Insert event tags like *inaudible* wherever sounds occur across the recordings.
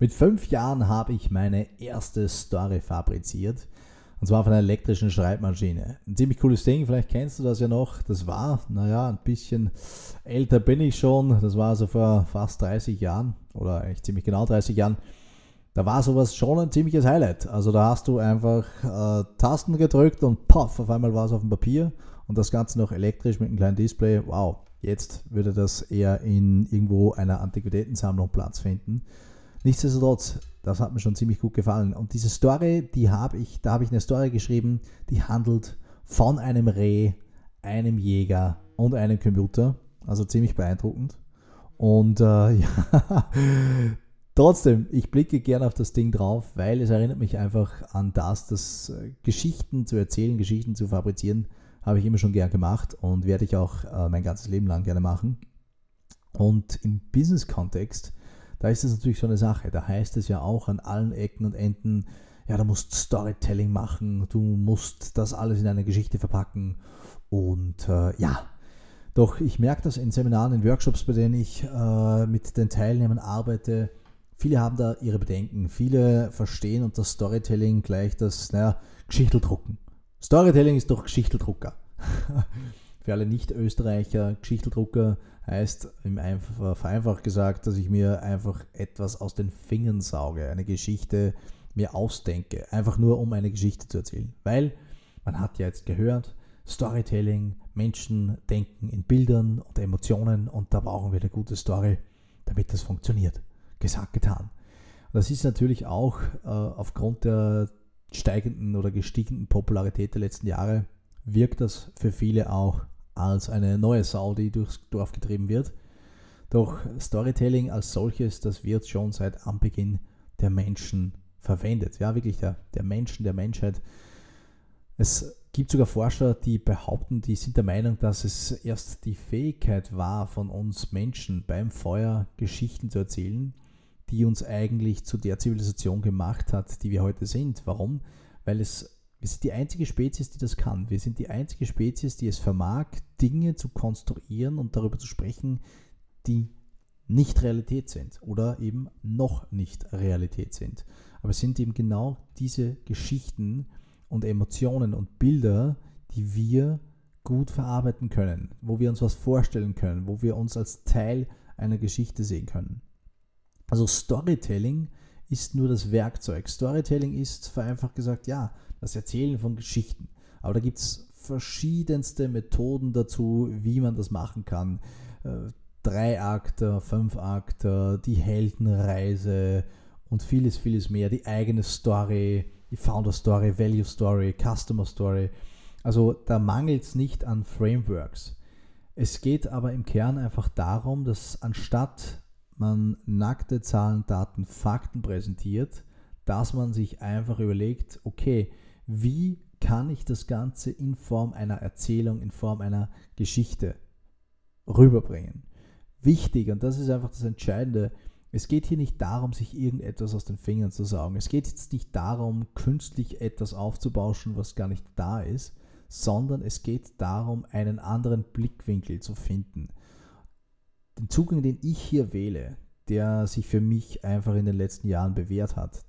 Mit fünf Jahren habe ich meine erste Story fabriziert. Und zwar von einer elektrischen Schreibmaschine. Ein ziemlich cooles Ding, vielleicht kennst du das ja noch. Das war, naja, ein bisschen älter bin ich schon. Das war so vor fast 30 Jahren oder eigentlich ziemlich genau 30 Jahren. Da war sowas schon ein ziemliches Highlight. Also da hast du einfach äh, Tasten gedrückt und poff, auf einmal war es auf dem Papier und das Ganze noch elektrisch mit einem kleinen Display. Wow, jetzt würde das eher in irgendwo einer Antiquitätensammlung Platz finden. Nichtsdestotrotz, das hat mir schon ziemlich gut gefallen. Und diese Story, die habe ich, da habe ich eine Story geschrieben, die handelt von einem Reh, einem Jäger und einem Computer. Also ziemlich beeindruckend. Und äh, *laughs* ja, trotzdem, ich blicke gerne auf das Ding drauf, weil es erinnert mich einfach an das, dass äh, Geschichten zu erzählen, Geschichten zu fabrizieren, habe ich immer schon gern gemacht und werde ich auch äh, mein ganzes Leben lang gerne machen. Und im Business-Kontext da ist es natürlich so eine Sache. Da heißt es ja auch an allen Ecken und Enden, ja, du musst Storytelling machen, du musst das alles in eine Geschichte verpacken. Und äh, ja, doch ich merke das in Seminaren, in Workshops, bei denen ich äh, mit den Teilnehmern arbeite. Viele haben da ihre Bedenken. Viele verstehen unter Storytelling gleich das, naja, Geschichteldrucken. Storytelling ist doch Geschichteldrucker. *laughs* Für alle Nicht-Österreicher, Geschichteldrucker heißt im Einf- vereinfacht gesagt, dass ich mir einfach etwas aus den Fingern sauge, eine Geschichte mir ausdenke, einfach nur um eine Geschichte zu erzählen. Weil man hat ja jetzt gehört, Storytelling, Menschen denken in Bildern und Emotionen und da brauchen wir eine gute Story, damit das funktioniert. Gesagt, getan. Das ist natürlich auch äh, aufgrund der steigenden oder gestiegenen Popularität der letzten Jahre, wirkt das für viele auch als eine neue Sau, die durchs Dorf getrieben wird. Doch Storytelling als solches, das wird schon seit Anbeginn der Menschen verwendet. Ja, wirklich der, der Menschen, der Menschheit. Es gibt sogar Forscher, die behaupten, die sind der Meinung, dass es erst die Fähigkeit war von uns Menschen beim Feuer Geschichten zu erzählen, die uns eigentlich zu der Zivilisation gemacht hat, die wir heute sind. Warum? Weil es wir sind die einzige Spezies, die das kann. Wir sind die einzige Spezies, die es vermag, Dinge zu konstruieren und darüber zu sprechen, die nicht Realität sind oder eben noch nicht Realität sind. Aber es sind eben genau diese Geschichten und Emotionen und Bilder, die wir gut verarbeiten können, wo wir uns was vorstellen können, wo wir uns als Teil einer Geschichte sehen können. Also Storytelling ist nur das Werkzeug. Storytelling ist vereinfacht gesagt, ja, das Erzählen von Geschichten. Aber da gibt es verschiedenste Methoden dazu, wie man das machen kann. Äh, drei Akte, fünf Akte, die Heldenreise und vieles, vieles mehr. Die eigene Story, die Founder Story, Value Story, Customer Story. Also da mangelt es nicht an Frameworks. Es geht aber im Kern einfach darum, dass anstatt man nackte Zahlen, Daten, Fakten präsentiert, dass man sich einfach überlegt, okay, wie kann ich das Ganze in Form einer Erzählung, in Form einer Geschichte rüberbringen. Wichtig, und das ist einfach das Entscheidende, es geht hier nicht darum, sich irgendetwas aus den Fingern zu saugen. Es geht jetzt nicht darum, künstlich etwas aufzubauschen, was gar nicht da ist, sondern es geht darum, einen anderen Blickwinkel zu finden. Den Zugang, den ich hier wähle, der sich für mich einfach in den letzten Jahren bewährt hat,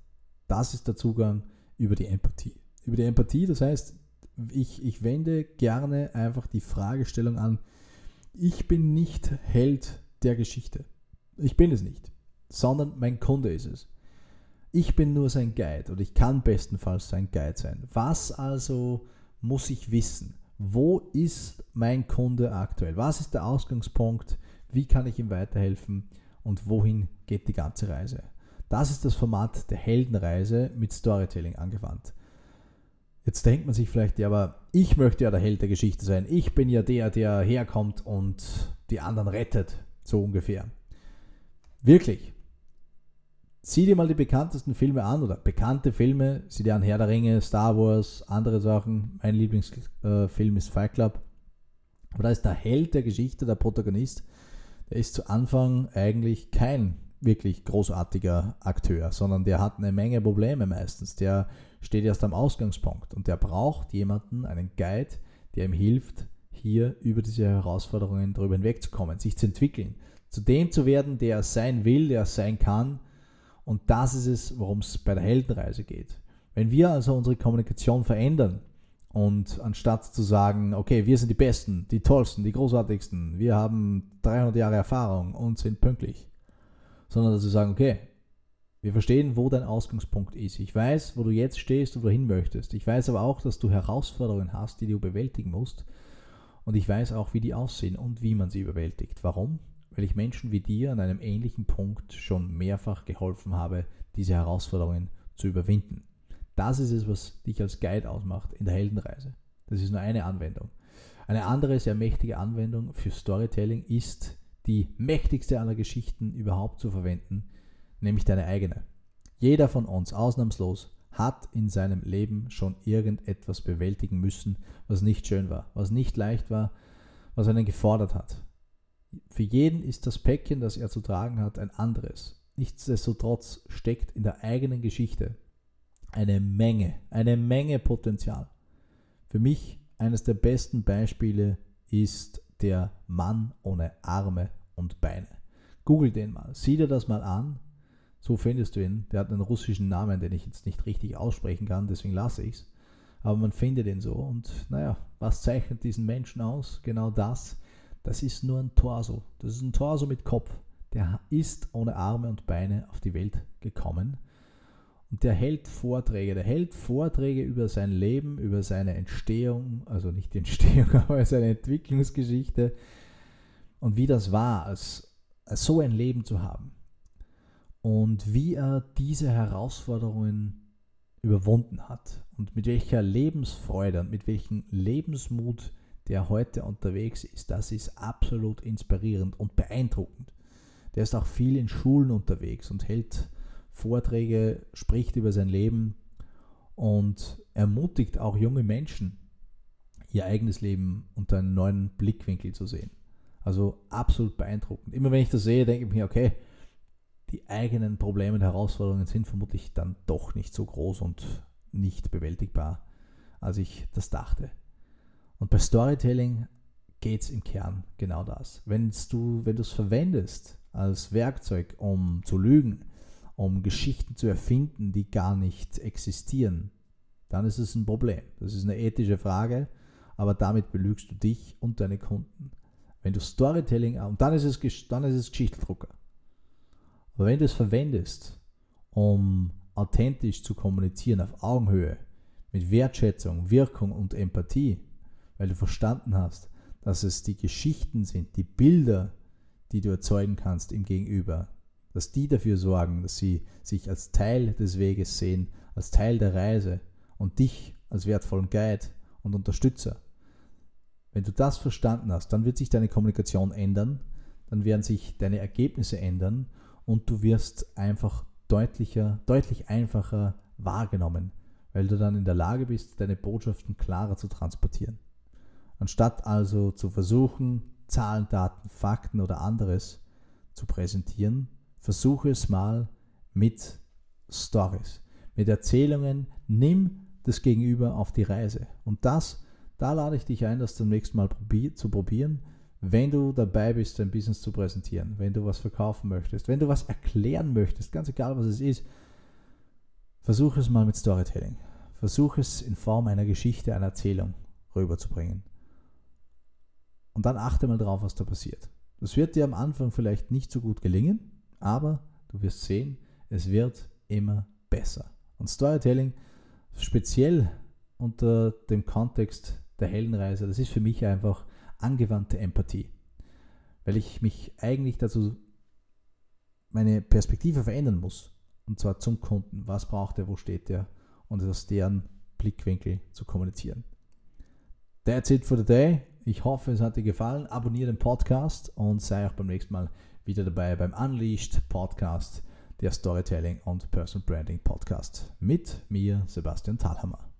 das ist der Zugang über die Empathie über die Empathie. Das heißt, ich, ich wende gerne einfach die Fragestellung an, ich bin nicht Held der Geschichte. Ich bin es nicht, sondern mein Kunde ist es. Ich bin nur sein Guide oder ich kann bestenfalls sein Guide sein. Was also muss ich wissen? Wo ist mein Kunde aktuell? Was ist der Ausgangspunkt? Wie kann ich ihm weiterhelfen? Und wohin geht die ganze Reise? Das ist das Format der Heldenreise mit Storytelling angewandt. Jetzt denkt man sich vielleicht, ja, aber ich möchte ja der Held der Geschichte sein. Ich bin ja der, der herkommt und die anderen rettet, so ungefähr. Wirklich. Sieh dir mal die bekanntesten Filme an oder bekannte Filme. Sieh dir an Herr der Ringe, Star Wars, andere Sachen. Mein Lieblingsfilm ist Fight Club. Aber da ist der Held der Geschichte, der Protagonist. Der ist zu Anfang eigentlich kein wirklich großartiger Akteur, sondern der hat eine Menge Probleme meistens. Der steht erst am Ausgangspunkt und der braucht jemanden, einen Guide, der ihm hilft, hier über diese Herausforderungen drüber hinwegzukommen, sich zu entwickeln, zu dem zu werden, der er sein will, der er sein kann Und das ist es, worum es bei der Heldenreise geht. Wenn wir also unsere Kommunikation verändern und anstatt zu sagen, okay, wir sind die Besten, die Tollsten, die Großartigsten, wir haben 300 Jahre Erfahrung und sind pünktlich, sondern dass wir sagen, okay, wir verstehen, wo dein Ausgangspunkt ist. Ich weiß, wo du jetzt stehst und wohin möchtest. Ich weiß aber auch, dass du Herausforderungen hast, die du bewältigen musst. Und ich weiß auch, wie die aussehen und wie man sie überwältigt. Warum? Weil ich Menschen wie dir an einem ähnlichen Punkt schon mehrfach geholfen habe, diese Herausforderungen zu überwinden. Das ist es, was dich als Guide ausmacht in der Heldenreise. Das ist nur eine Anwendung. Eine andere sehr mächtige Anwendung für Storytelling ist, die mächtigste aller Geschichten überhaupt zu verwenden, nämlich deine eigene. Jeder von uns, ausnahmslos, hat in seinem Leben schon irgendetwas bewältigen müssen, was nicht schön war, was nicht leicht war, was einen gefordert hat. Für jeden ist das Päckchen, das er zu tragen hat, ein anderes. Nichtsdestotrotz steckt in der eigenen Geschichte eine Menge, eine Menge Potenzial. Für mich eines der besten Beispiele ist der Mann ohne Arme und Beine. Google den mal, sieh dir das mal an. So findest du ihn. Der hat einen russischen Namen, den ich jetzt nicht richtig aussprechen kann, deswegen lasse ich es. Aber man findet ihn so. Und naja, was zeichnet diesen Menschen aus? Genau das. Das ist nur ein Torso. Das ist ein Torso mit Kopf. Der ist ohne Arme und Beine auf die Welt gekommen und der hält Vorträge, der hält Vorträge über sein Leben, über seine Entstehung, also nicht die Entstehung, *laughs* aber seine Entwicklungsgeschichte und wie das war, als, als so ein Leben zu haben. Und wie er diese Herausforderungen überwunden hat und mit welcher Lebensfreude und mit welchem Lebensmut der heute unterwegs ist, das ist absolut inspirierend und beeindruckend. Der ist auch viel in Schulen unterwegs und hält Vorträge, spricht über sein Leben und ermutigt auch junge Menschen, ihr eigenes Leben unter einem neuen Blickwinkel zu sehen. Also absolut beeindruckend. Immer wenn ich das sehe, denke ich mir, okay, die eigenen Probleme und Herausforderungen sind vermutlich dann doch nicht so groß und nicht bewältigbar, als ich das dachte. Und bei Storytelling geht es im Kern genau das. Wenn's du, wenn du es verwendest als Werkzeug, um zu lügen, um Geschichten zu erfinden, die gar nicht existieren, dann ist es ein Problem. Das ist eine ethische Frage, aber damit belügst du dich und deine Kunden. Wenn du Storytelling, und dann ist es, dann ist es Geschichteldrucker. Aber wenn du es verwendest, um authentisch zu kommunizieren auf Augenhöhe, mit Wertschätzung, Wirkung und Empathie, weil du verstanden hast, dass es die Geschichten sind, die Bilder, die du erzeugen kannst im Gegenüber, dass die dafür sorgen, dass sie sich als Teil des Weges sehen, als Teil der Reise und dich als wertvollen Guide und Unterstützer. Wenn du das verstanden hast, dann wird sich deine Kommunikation ändern, dann werden sich deine Ergebnisse ändern und du wirst einfach deutlicher, deutlich einfacher wahrgenommen, weil du dann in der Lage bist, deine Botschaften klarer zu transportieren. Anstatt also zu versuchen, Zahlen, Daten, Fakten oder anderes zu präsentieren, versuche es mal mit Stories, mit Erzählungen. Nimm das Gegenüber auf die Reise. Und das, da lade ich dich ein, das zum nächsten Mal probier zu probieren, wenn du dabei bist, dein Business zu präsentieren, wenn du was verkaufen möchtest, wenn du was erklären möchtest, ganz egal was es ist, versuche es mal mit Storytelling. Versuche es in Form einer Geschichte, einer Erzählung rüberzubringen. Und dann achte mal drauf, was da passiert. Das wird dir am Anfang vielleicht nicht so gut gelingen, aber du wirst sehen, es wird immer besser. Und Storytelling, speziell unter dem Kontext der Heldenreise, das ist für mich einfach angewandte Empathie. Weil ich mich eigentlich dazu meine Perspektive verändern muss. Und zwar zum Kunden. Was braucht er, wo steht er? Und aus deren Blickwinkel zu kommunizieren. That's it for the day. Ich hoffe, es hat dir gefallen. Abonniere den Podcast und sei auch beim nächsten Mal wieder dabei beim Unleashed Podcast, der Storytelling und Personal Branding Podcast mit mir, Sebastian Thalhammer.